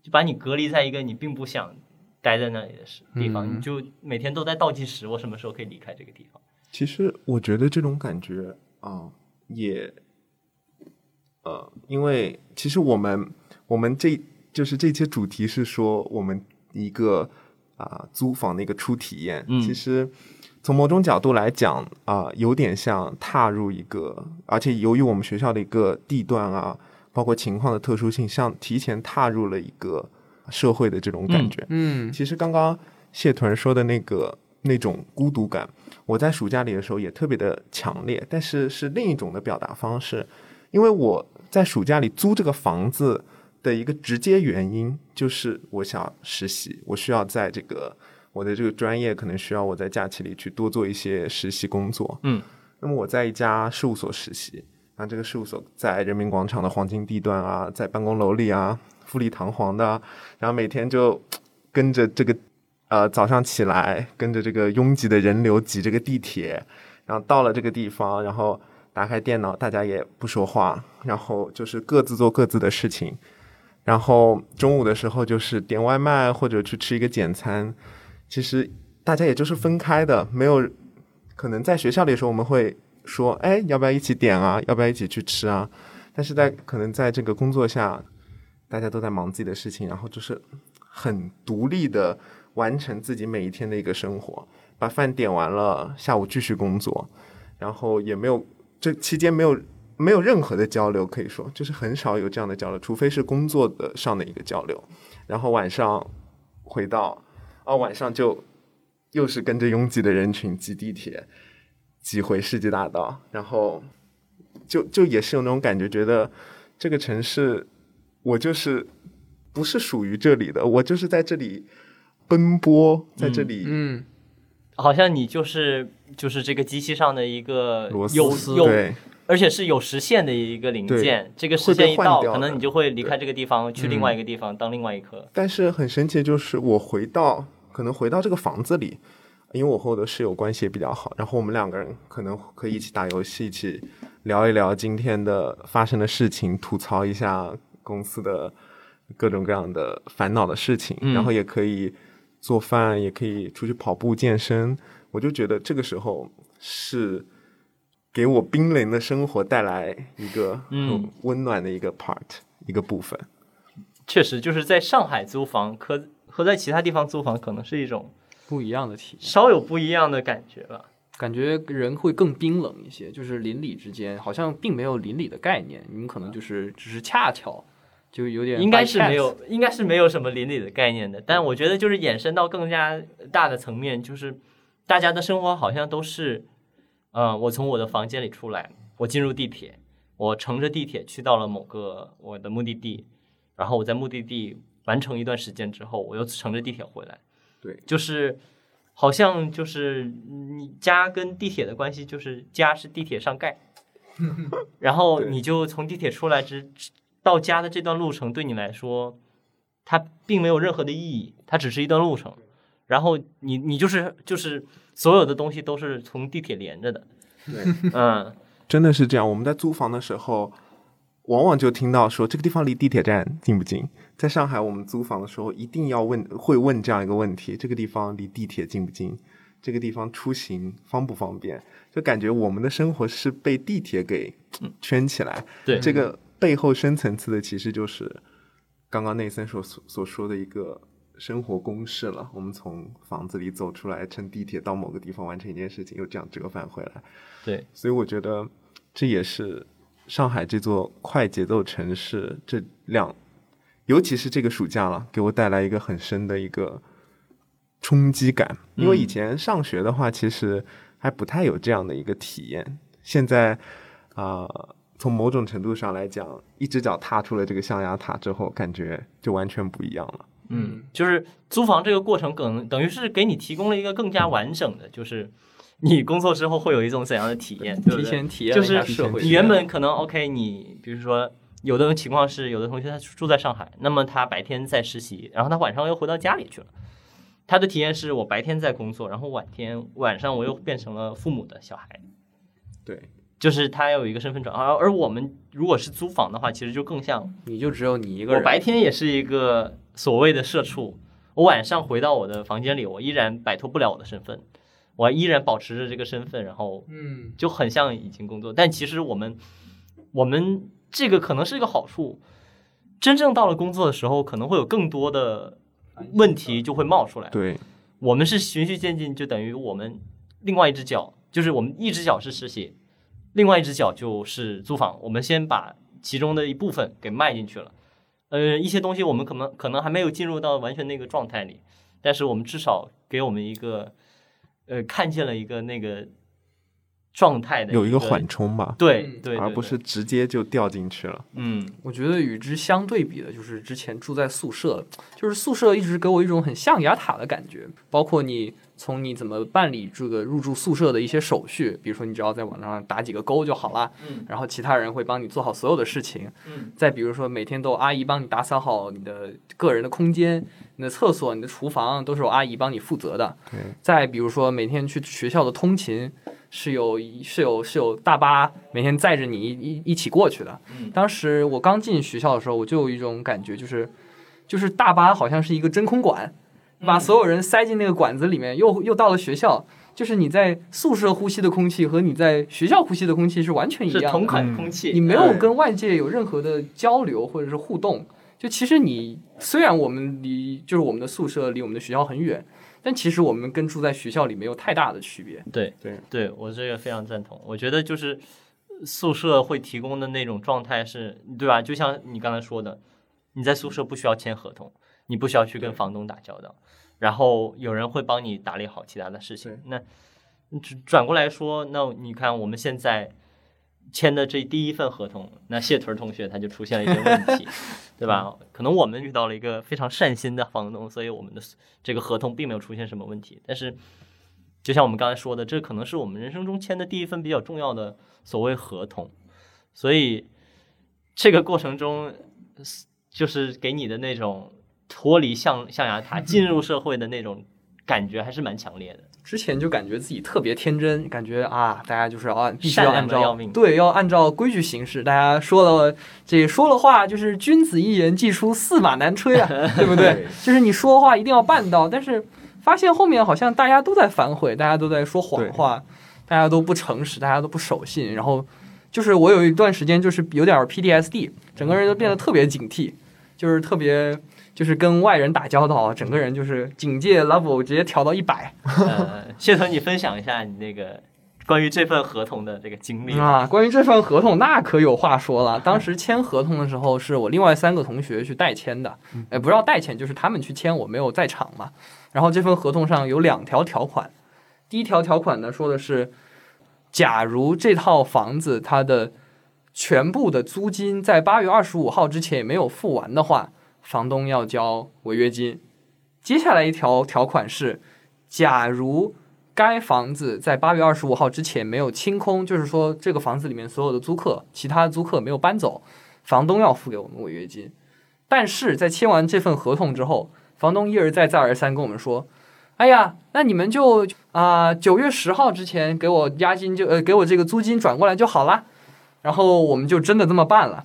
就把你隔离在一个你并不想待在那里的时地方，嗯你就每天都在倒计时，我什么时候可以离开这个地方？其实我觉得这种感觉啊、也呃，因为其实我们我们这就是这期主题是说我们一个啊、租房的一个初体验。嗯其实从某种角度来讲啊、有点像踏入一个，而且由于我们学校的一个地段啊，包括情况的特殊性，像提前踏入了一个社会的这种感觉。嗯。其实刚刚谢屯说的那个那种孤独感，我在暑假里的时候也特别的强烈，但是是另一种的表达方式，因为我在暑假里租这个房子的一个直接原因就是我想实习，我需要在这个我的这个专业可能需要我在假期里去多做一些实习工作，嗯，那么我在一家事务所实习。那，这个事务所在人民广场的黄金地段啊，在办公楼里啊，富丽堂皇的，然后每天就跟着这个呃早上起来，跟着这个拥挤的人流挤这个地铁，然后到了这个地方，然后打开电脑，大家也不说话，然后就是各自做各自的事情，然后中午的时候就是点外卖或者去吃一个简餐，其实大家也就是分开的，没有可能在学校里的时候我们会说，哎，要不要一起点啊？要不要一起去吃啊？但是在可能在这个工作下，大家都在忙自己的事情，然后就是很独立的完成自己每一天的一个生活，把饭点完了，下午继续工作，然后也没有这期间没有没有任何的交流，可以说就是很少有这样的交流，除非是工作的上的一个交流，然后晚上回到哦晚上就又是跟着拥挤的人群挤地铁，挤回世纪大道，然后就就也是有那种感觉，觉得这个城市我就是不是属于这里的，我就是在这里奔波，在这里、嗯，好像你就是就是这个机器上的一个螺丝有而且是有时限的一个零件。这个时会被限一到，可能你就会离开这个地方，去另嗯外一个地方当另外一颗。但是很神奇，就是我回到可能回到这个房子里，因为我和我的室友关系也比较好，然后我们两个人可能可以一起打游戏，一起聊一聊今天的发生的事情，吐槽一下公司的各种各样的烦恼的事情，嗯然后也可以做饭，也可以出去跑步健身。我就觉得这个时候是给我冰冷的生活带来一个很嗯温暖的一个 part、一个部分。确实，就是在上海租房和和在其他地方租房可能是一种不一样的体验。稍有不一样的感觉吧。感觉人会更冰冷一些，就是邻里之间好像并没有邻里的概念，你们可能就是只是恰巧，就有点应该是没有，应该是没有什么邻里的概念的。但我觉得就是衍生到更加大的层面，就是大家的生活好像都是，嗯、我从我的房间里出来，我进入地铁，我乘着地铁去到了某个我的目的地，然后我在目的地完成一段时间之后，我又乘着地铁回来。对，就是好像就是你家跟地铁的关系，就是家是地铁上盖，然后你就从地铁出来之到家的这段路程，对你来说，它并没有任何的意义，它只是一段路程。然后你你就是就是所有的东西都是从地铁连着的，对，嗯，真的是这样。我们在租房的时候，往往就听到说这个地方离地铁站近不近。在上海，我们租房的时候一定要问，会问这样一个问题：这个地方离地铁近不近？这个地方出行方不方便？就感觉我们的生活是被地铁给圈起来。对这个背后深层次的其实就是刚刚内森所所所说的一个生活公式了。我们从房子里走出来，乘地铁到某个地方完成一件事情，又这样折返回来。对，所以我觉得这也是上海这座快节奏城市这两，尤其是这个暑假了，给我带来一个很深的一个冲击感。因为以前上学的话，其实还不太有这样的一个体验。现在啊、从某种程度上来讲，一只脚踏出了这个象牙塔之后，感觉就完全不一样了。嗯，就是租房这个过程，等等于是给你提供了一个更加完整的，就是你工作之后会有一种怎样的体验，提？前体验一就是下社会。你原本可能 OK，你比如说有的情况是，有的同学他住在上海，那么他白天在实习，然后他晚上又回到家里去了。他的体验是我白天在工作，然后晚天晚上我又变成了父母的小孩，对，就是他有一个身份转换。而而我们如果是租房的话，其实就更像你就只有你一个人，我白天也是一个所谓的社畜，我晚上回到我的房间里，我依然摆脱不了我的身份，我依然保持着这个身份，然后嗯，就很像已经工作。但其实我们，我们这个可能是一个好处，真正到了工作的时候，可能会有更多的问题就会冒出来。对，我们是循序渐进，就等于我们另外一只脚，就是我们一只脚是实习，另外一只脚就是租房。我们先把其中的一部分给迈进去了。呃，一些东西我们可能可能还没有进入到完全那个状态里，但是我们至少给我们一个，呃，看见了一个那个状态的有一个缓冲吧，嗯。对对，对而不是直接就掉进去了。嗯。我觉得与之相对比的，就是之前住在宿舍，就是宿舍一直给我一种很象牙塔的感觉，包括你从你怎么办理这个入住宿舍的一些手续，比如说你只要在网上打几个勾就好了，嗯。然后其他人会帮你做好所有的事情。嗯。再比如说每天都有阿姨帮你打扫好你的个人的空间、你的厕所、你的厨房，都是有阿姨帮你负责的。对，再比如说每天去学校的通勤，是有是有是有大巴每天载着你一一一起过去的。嗯当时我刚进学校的时候，我就有一种感觉，就是就是大巴好像是一个真空管，把所有人塞进那个管子里面，又又到了学校。就是你在宿舍呼吸的空气和你在学校呼吸的空气是完全一是同款空气，你没有跟外界有任何的交流或者是互动。就其实你虽然我们离就是我们的宿舍离我们的学校很远，但其实我们跟住在学校里没有太大的区别。对对对，我这个非常赞同。我觉得就是宿舍会提供的那种状态是，对吧？就像你刚才说的，你在宿舍不需要签合同，你不需要去跟房东打交道，然后有人会帮你打理好其他的事情。那转转过来说，那你看我们现在签的这第一份合同，那谢屯同学他就出现了一些问题，对吧？可能我们遇到了一个非常善心的房东，所以我们的这个合同并没有出现什么问题。但是，就像我们刚才说的，这可能是我们人生中签的第一份比较重要的所谓合同，所以这个过程中，就是给你的那种脱离象象牙塔进入社会的那种感觉，还是蛮强烈的。之前就感觉自己特别天真，感觉啊，大家就是啊必须要按照对，要按照规矩行事。大家说了这说了话，就是君子一言，既出驷马难追啊，对不对？就是你说话一定要办到，但是发现后面好像大家都在反悔，大家都在说谎话，大家都不诚实，大家都不守信，然后就是我有一段时间就是有点 PTSD，整个人都变得特别警惕，就是特别。就是跟外人打交道，整个人就是警戒 level 直接调到一百，呃，谢腾，你分享一下你那个关于这份合同的这个经历。啊，关于这份合同，那可有话说了。当时签合同的时候，是我另外三个同学去代签的，哎，不要代签，就是他们去签，我没有在场嘛。然后这份合同上有两条条款，第一条条款呢说的是，假如这套房子它的全部的租金在八月二十五号之前也没有付完的话，房东要交违约金。接下来一条条款是，假如该房子在八月二十五号之前没有清空，就是说这个房子里面所有的租客，其他租客没有搬走，房东要付给我们违约金。但是在签完这份合同之后，房东一而再再而三跟我们说：“哎呀，那你们就啊九、月十号之前给我押金就呃给我这个租金转过来就好啦。”然后我们就真的这么办了。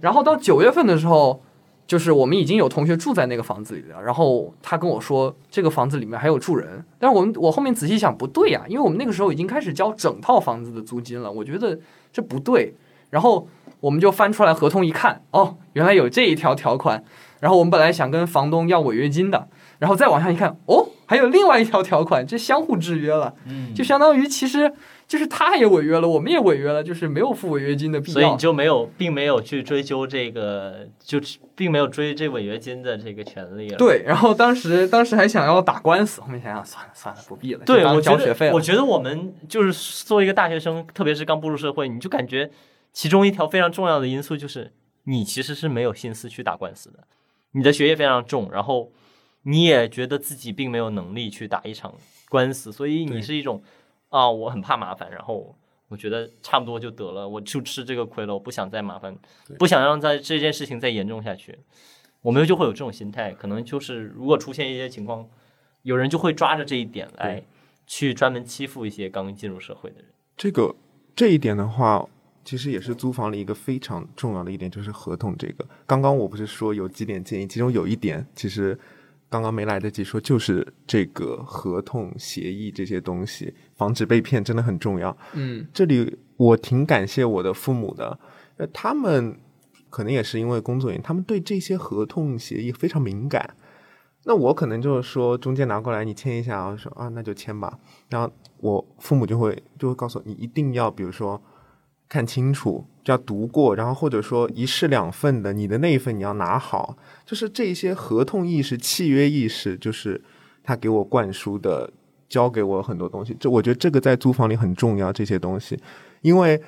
然后到九月份的时候，就是我们已经有同学住在那个房子里了。然后他跟我说，这个房子里面还有住人。但是我们我后面仔细想，不对呀、因为我们那个时候已经开始交整套房子的租金了，我觉得这不对。然后我们就翻出来合同一看，哦，原来有这一条条款。然后我们本来想跟房东要违约金的，然后再往下一看，哦，还有另外一条条款，这相互制约了，嗯就相当于其实就是他也违约了，我们也违约了，就是没有付违约金的必要所以你。就没有，并没有去追究这个，就并没有追这违约金的这个权利了。对，然后当时当时还想要打官司，后面想想算了算了，不必了，对，我，交学费了我。觉得我们就是作为一个大学生，特别是刚步入社会，你就感觉其中一条非常重要的因素就是你其实是没有心思去打官司的，你的学业非常重，然后你也觉得自己并没有能力去打一场官司，所以你是一种啊，我很怕麻烦，然后我觉得差不多就得了，我就吃这个亏了，我不想再麻烦，不想让在这件事情再严重下去。我们就会有这种心态，可能就是如果出现一些情况，有人就会抓着这一点来去专门欺负一些刚进入社会的人。这个这一点的话，其实也是租房里一个非常重要的一点，就是合同这个。刚刚我不是说有几点建议，其中有一点其实刚刚没来得及说，就是这个合同协议这些东西，防止被骗真的很重要。嗯这里我挺感谢我的父母的，呃，他们可能也是因为工作原因，他们对这些合同协议非常敏感。那我可能就是说，中介拿过来你签一下，我说啊，那就签吧。然后我父母就会就会告诉我，你一定要比如说看清楚，就要读过，然后或者说一式两份的，你的那一份你要拿好。就是这些合同意识、契约意识，就是他给我灌输的，教给我很多东西。这我觉得这个在租房里很重要，这些东西，因为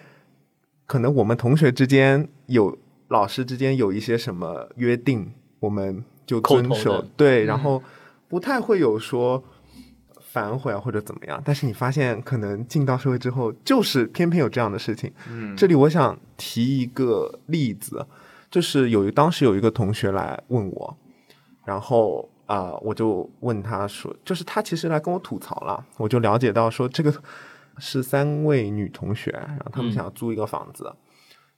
可能我们同学之间有老师之间有一些什么约定，我们就遵守，对，嗯然后不太会有说反悔啊或者怎么样。但是你发现，可能进到社会之后，就是偏偏有这样的事情。嗯这里我想提一个例子，就是有一当时有一个同学来问我，然后啊、我就问他说，就是他其实来跟我吐槽了，我就了解到说这个是三位女同学，然后他们嗯想要租一个房子，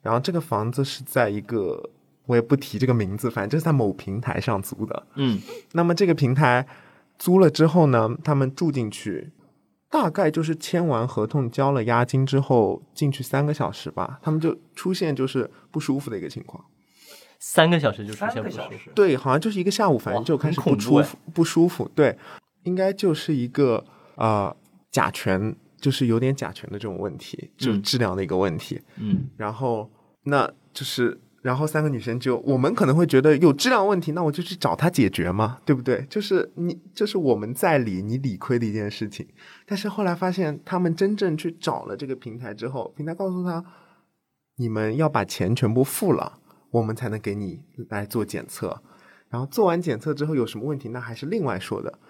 然后这个房子是在一个我也不提这个名字，反正就是在某平台上租的。嗯那么这个平台租了之后呢，他们住进去，大概就是签完合同、交了押金之后，进去三个小时吧，他们就出现就是不舒服的一个情况。三个小时就出三现不舒服。个小时，对，好像就是一个下午，反正就开始不舒服，不舒服。对，应该就是一个呃甲醛，就是有点甲醛的这种问题，就质量的一个问题。嗯然后那就是，然后三个女生就，我们可能会觉得有质量问题，那我就去找他解决嘛，对不对？就是你，就是我们在理，你理亏的一件事情。但是后来发现，他们真正去找了这个平台之后，平台告诉他，你们要把钱全部付了，我们才能给你来做检测。然后做完检测之后有什么问题，那还是另外说的。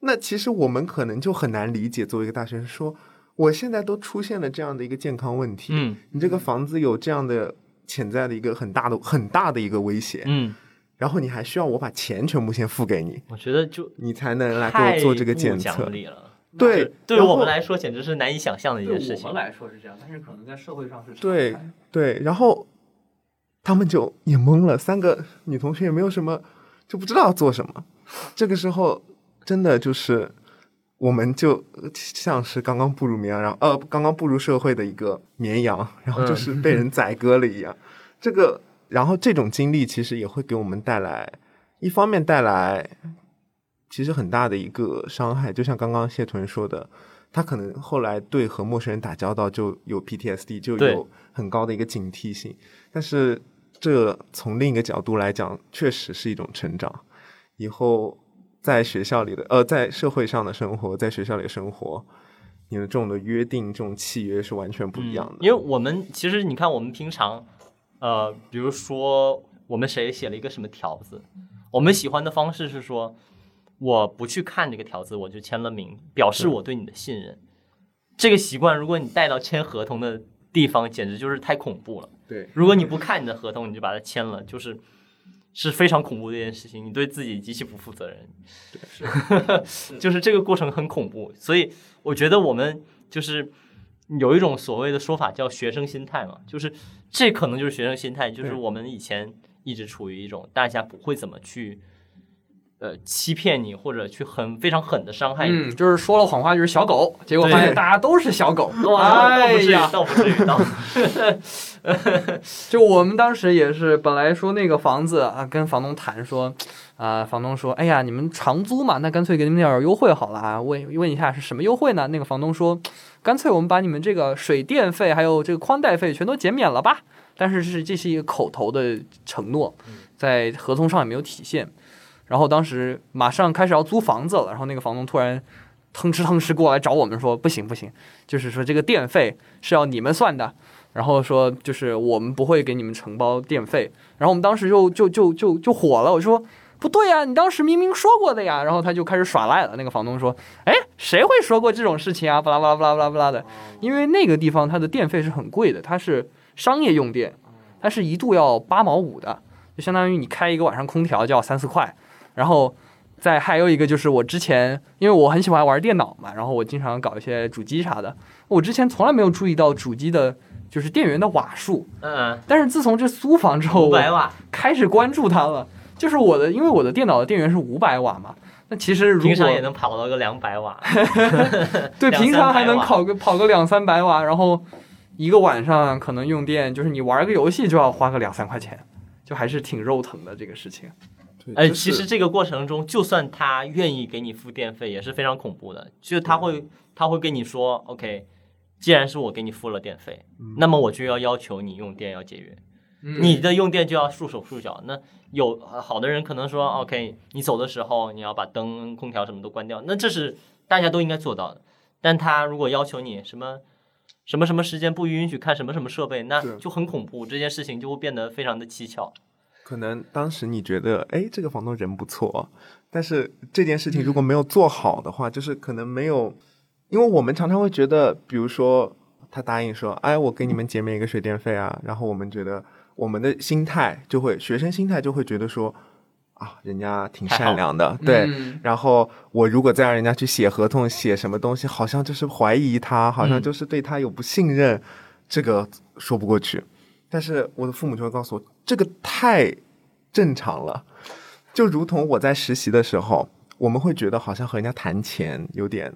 那其实我们可能就很难理解，作为一个大学生说，我现在都出现了这样的一个健康问题，嗯你这个房子有这样的潜在的一个很大的很大的一个威胁，嗯，然后你还需要我把钱全部先付给你，我觉得就你才能来给我做这个检测。对，对于我们来说简直是难以想象的一件事情我们。来说是这样，但是可能在社会上是常对对，然后他们就也懵了，三个女同学也没有什么，就不知道做什么。这个时候真的就是，我们就像是刚刚步入绵羊，然后呃，刚刚步入社会的一个绵羊，然后就是被人宰割了一样。这个，然后这种经历其实也会给我们带来，一方面带来其实很大的一个伤害，就像刚刚谢屯说的，他可能后来对和陌生人打交道就有 PTSD，就有很高的一个警惕性。但是这从另一个角度来讲，确实是一种成长。以后在学校里的呃，在社会上的生活，在学校里的生活，你的这种的约定、这种契约是完全不一样的。因为我们其实你看，我们平常，呃，比如说我们谁写了一个什么条子，我们喜欢的方式是说，我不去看这个条子，我就签了名，表示我对你的信任。这个习惯，如果你带到签合同的地方，简直就是太恐怖了。对，如果你不看你的合同，你就把它签了，就是是非常恐怖的一件事情，你对自己极其不负责任。是，就是这个过程很恐怖，所以我觉得我们就是有一种所谓的说法叫学生心态嘛，就是这可能就是学生心态，就是我们以前一直处于一种大家不会怎么去。呃，欺骗你或者去很非常狠的伤害你，嗯，就是说了谎话就是小狗，结果发现大家都是小狗。哎呀，倒不至于，倒不至于就我们当时也是，本来说那个房子啊，跟房东谈说，啊、房东说，哎呀，你们长租嘛，那干脆给你们点优惠好了啊。问问一下是什么优惠呢？那个房东说，干脆我们把你们这个水电费还有这个宽带费全都减免了吧。但是是这是一个口头的承诺，在合同上也没有体现。然后当时马上开始要租房子了，然后那个房东突然腾哧腾哧过来找我们说，不行不行，就是说这个电费是要你们算的。然后说就是我们不会给你们承包电费，然后我们当时就就就就就火了，我说不对呀，你当时明明说过的呀，然后他就开始耍赖了。那个房东说，哎，谁会说过这种事情啊？巴拉巴拉巴拉巴拉巴拉的，因为那个地方它的电费是很贵的，它是商业用电，它是一度要八毛五的，就相当于你开一个晚上空调就要三四块，然后。再还有一个就是我之前，因为我很喜欢玩电脑嘛，然后我经常搞一些主机啥的。我之前从来没有注意到主机的，就是电源的瓦数。嗯，但是自从这租房之后，五百瓦，开始关注它了。就是我的，因为我的电脑的电源是五百瓦嘛，那其实如果平常也能跑到个两百瓦，对平常还能跑个跑个两三百瓦，然后一个晚上可能用电，就是你玩个游戏就要花个两三块钱，就还是挺肉疼的这个事情。哎，就是其实这个过程中，就算他愿意给你付电费，也是非常恐怖的。就他会，他会跟你说，OK，既然是我给你付了电费，那么我就要要求你用电要节约，嗯你的用电就要束手束脚。那有呃好的人可能说，OK，你走的时候你要把灯、空调什么都关掉，那这是大家都应该做到的。但他如果要求你什么什么什么时间不允许看什么什么设备，那就很恐怖，这件事情就会变得非常的蹊跷。可能当时你觉得，哎，这个房东人不错，但是这件事情如果没有做好的话，就是可能没有，因为我们常常会觉得，比如说他答应说，哎，我给你们减免一个水电费啊，然后我们觉得我们的心态就会，学生心态就会觉得说，啊，人家挺善良的，对，嗯然后我如果再让人家去写合同、写什么东西，好像就是怀疑他，好像嗯就是对他有不信任，这个说不过去。但是我的父母就会告诉我，这个太正常了，就如同我在实习的时候，我们会觉得好像和人家谈钱有点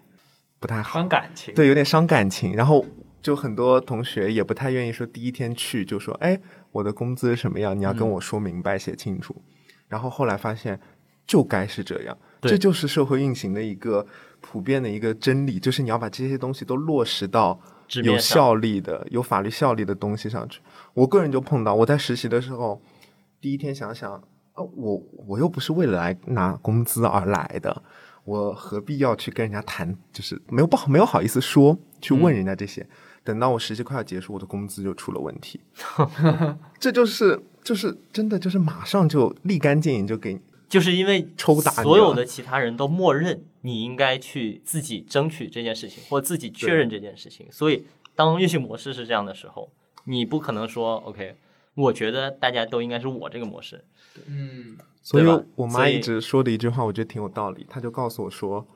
不太好，伤感情。对，有点伤感情。然后就很多同学也不太愿意说第一天去就说，哎，我的工资是什么样，你要跟我说明白、写清楚。然后后来发现，就该是这样，这就是社会运行的一个普遍的一个真理，就是你要把这些东西都落实到有效力的、有法律效力的东西上去。我个人就碰到，我在实习的时候，第一天想想，啊，我我又不是为了来拿工资而来的，我何必要去跟人家谈？就是没有不好，没有好意思说，去问人家这些。等到我实习快要结束，我的工资就出了问题。这就是就是真的就是马上就立竿见影就给你就是因为 抽打所有的其他人都默认你应该去自己争取这件事情，或自己确认这件事情，所以当运行模式是这样的时候，你不可能说 OK，我觉得大家都应该是我这个模式，嗯所以我妈一直说的一句话，我觉得挺有道理。她就告诉我说，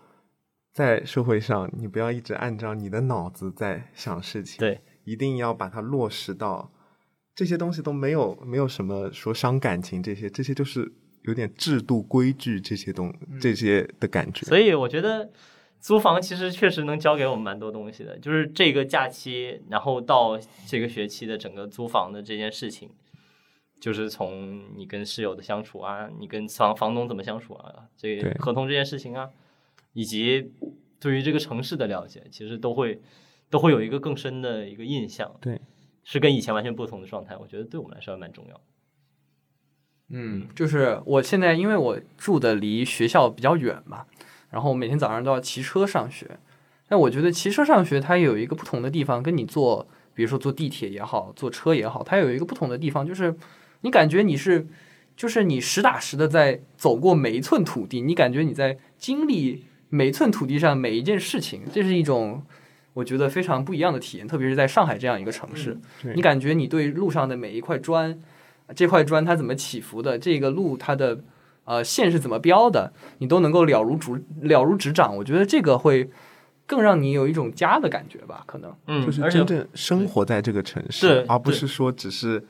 在社会上，你不要一直按照你的脑子在想事情，对，一定要把它落实到这些东西都没有没有什么说伤感情，这些这些就是有点制度规矩这些东这些的感觉。所以我觉得租房其实确实能教给我们蛮多东西的，就是这个假期，然后到这个学期的整个租房的这件事情，就是从你跟室友的相处啊，你跟房房东怎么相处啊，这个合同这件事情啊，以及对于这个城市的了解，其实都会都会有一个更深的一个印象。对，是跟以前完全不同的状态。我觉得对我们来说还蛮重要。嗯，就是我现在因为我住的离学校比较远嘛，然后每天早上都要骑车上学。但我觉得骑车上学它有一个不同的地方，跟你坐，比如说坐地铁也好，坐车也好，它有一个不同的地方，就是你感觉你是，就是你实打实的在走过每一寸土地，你感觉你在经历每一寸土地上每一件事情，这是一种我觉得非常不一样的体验，特别是在上海这样一个城市，对你感觉你对路上的每一块砖，这块砖它怎么起伏的，这个路它的呃线是怎么标的，你都能够了如指了如指掌。我觉得这个会更让你有一种家的感觉吧，可能。嗯，就是真正生活在这个城市，而不是说只是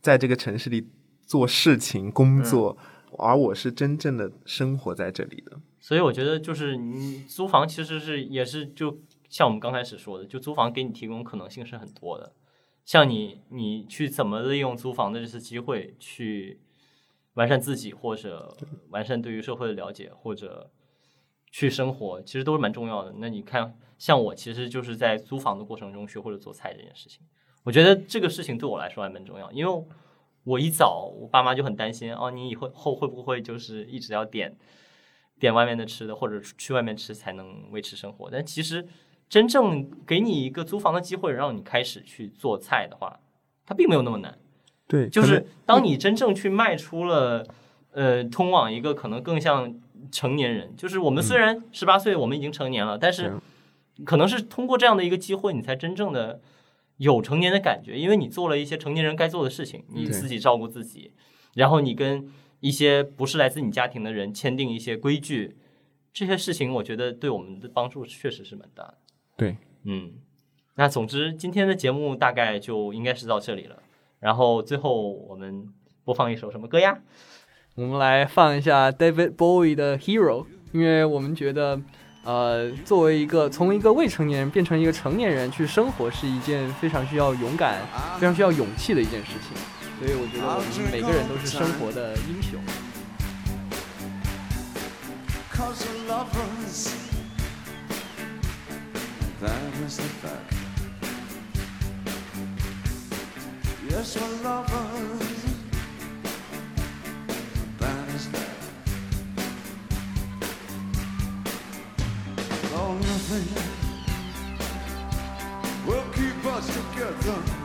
在这个城市里做事情、工作，而我是真正的生活在这里的。所以我觉得就是你租房其实是也是就像我们刚开始说的，就租房给你提供可能性是很多的。像你你去怎么利用租房的这次机会去完善自己，或者完善对于社会的了解，或者去生活，其实都是蛮重要的。那你看，像我其实就是在租房的过程中学会了做菜这件事情。我觉得这个事情对我来说还蛮重要，因为我一早我爸妈就很担心哦，你以后后会不会就是一直要点点外面的吃的，或者去外面吃才能维持生活？但其实真正给你一个租房的机会，让你开始去做菜的话，它并没有那么难。对，就是当你真正去迈出了，呃，通往一个可能更像成年人，就是我们虽然十八岁，我们已经成年了，但是可能是通过这样的一个机会，你才真正的有成年的感觉，因为你做了一些成年人该做的事情，你自己照顾自己，然后你跟一些不是来自你家庭的人签订一些规矩，这些事情我觉得对我们的帮助确实是蛮大的。对，嗯，那总之今天的节目大概就应该是到这里了。然后最后我们播放一首什么歌呀？我们来放一下 David Bowie 的《Hero》，因为我们觉得，呃，作为一个从一个未成年人变成一个成年人去生活，是一件非常需要勇敢、非常需要勇气的一件事情。所以我觉得我们每个人都是生活的英雄。Cause lovers. That is the fact. Yes, we're lovers. That is that. Though nothing will keep us together.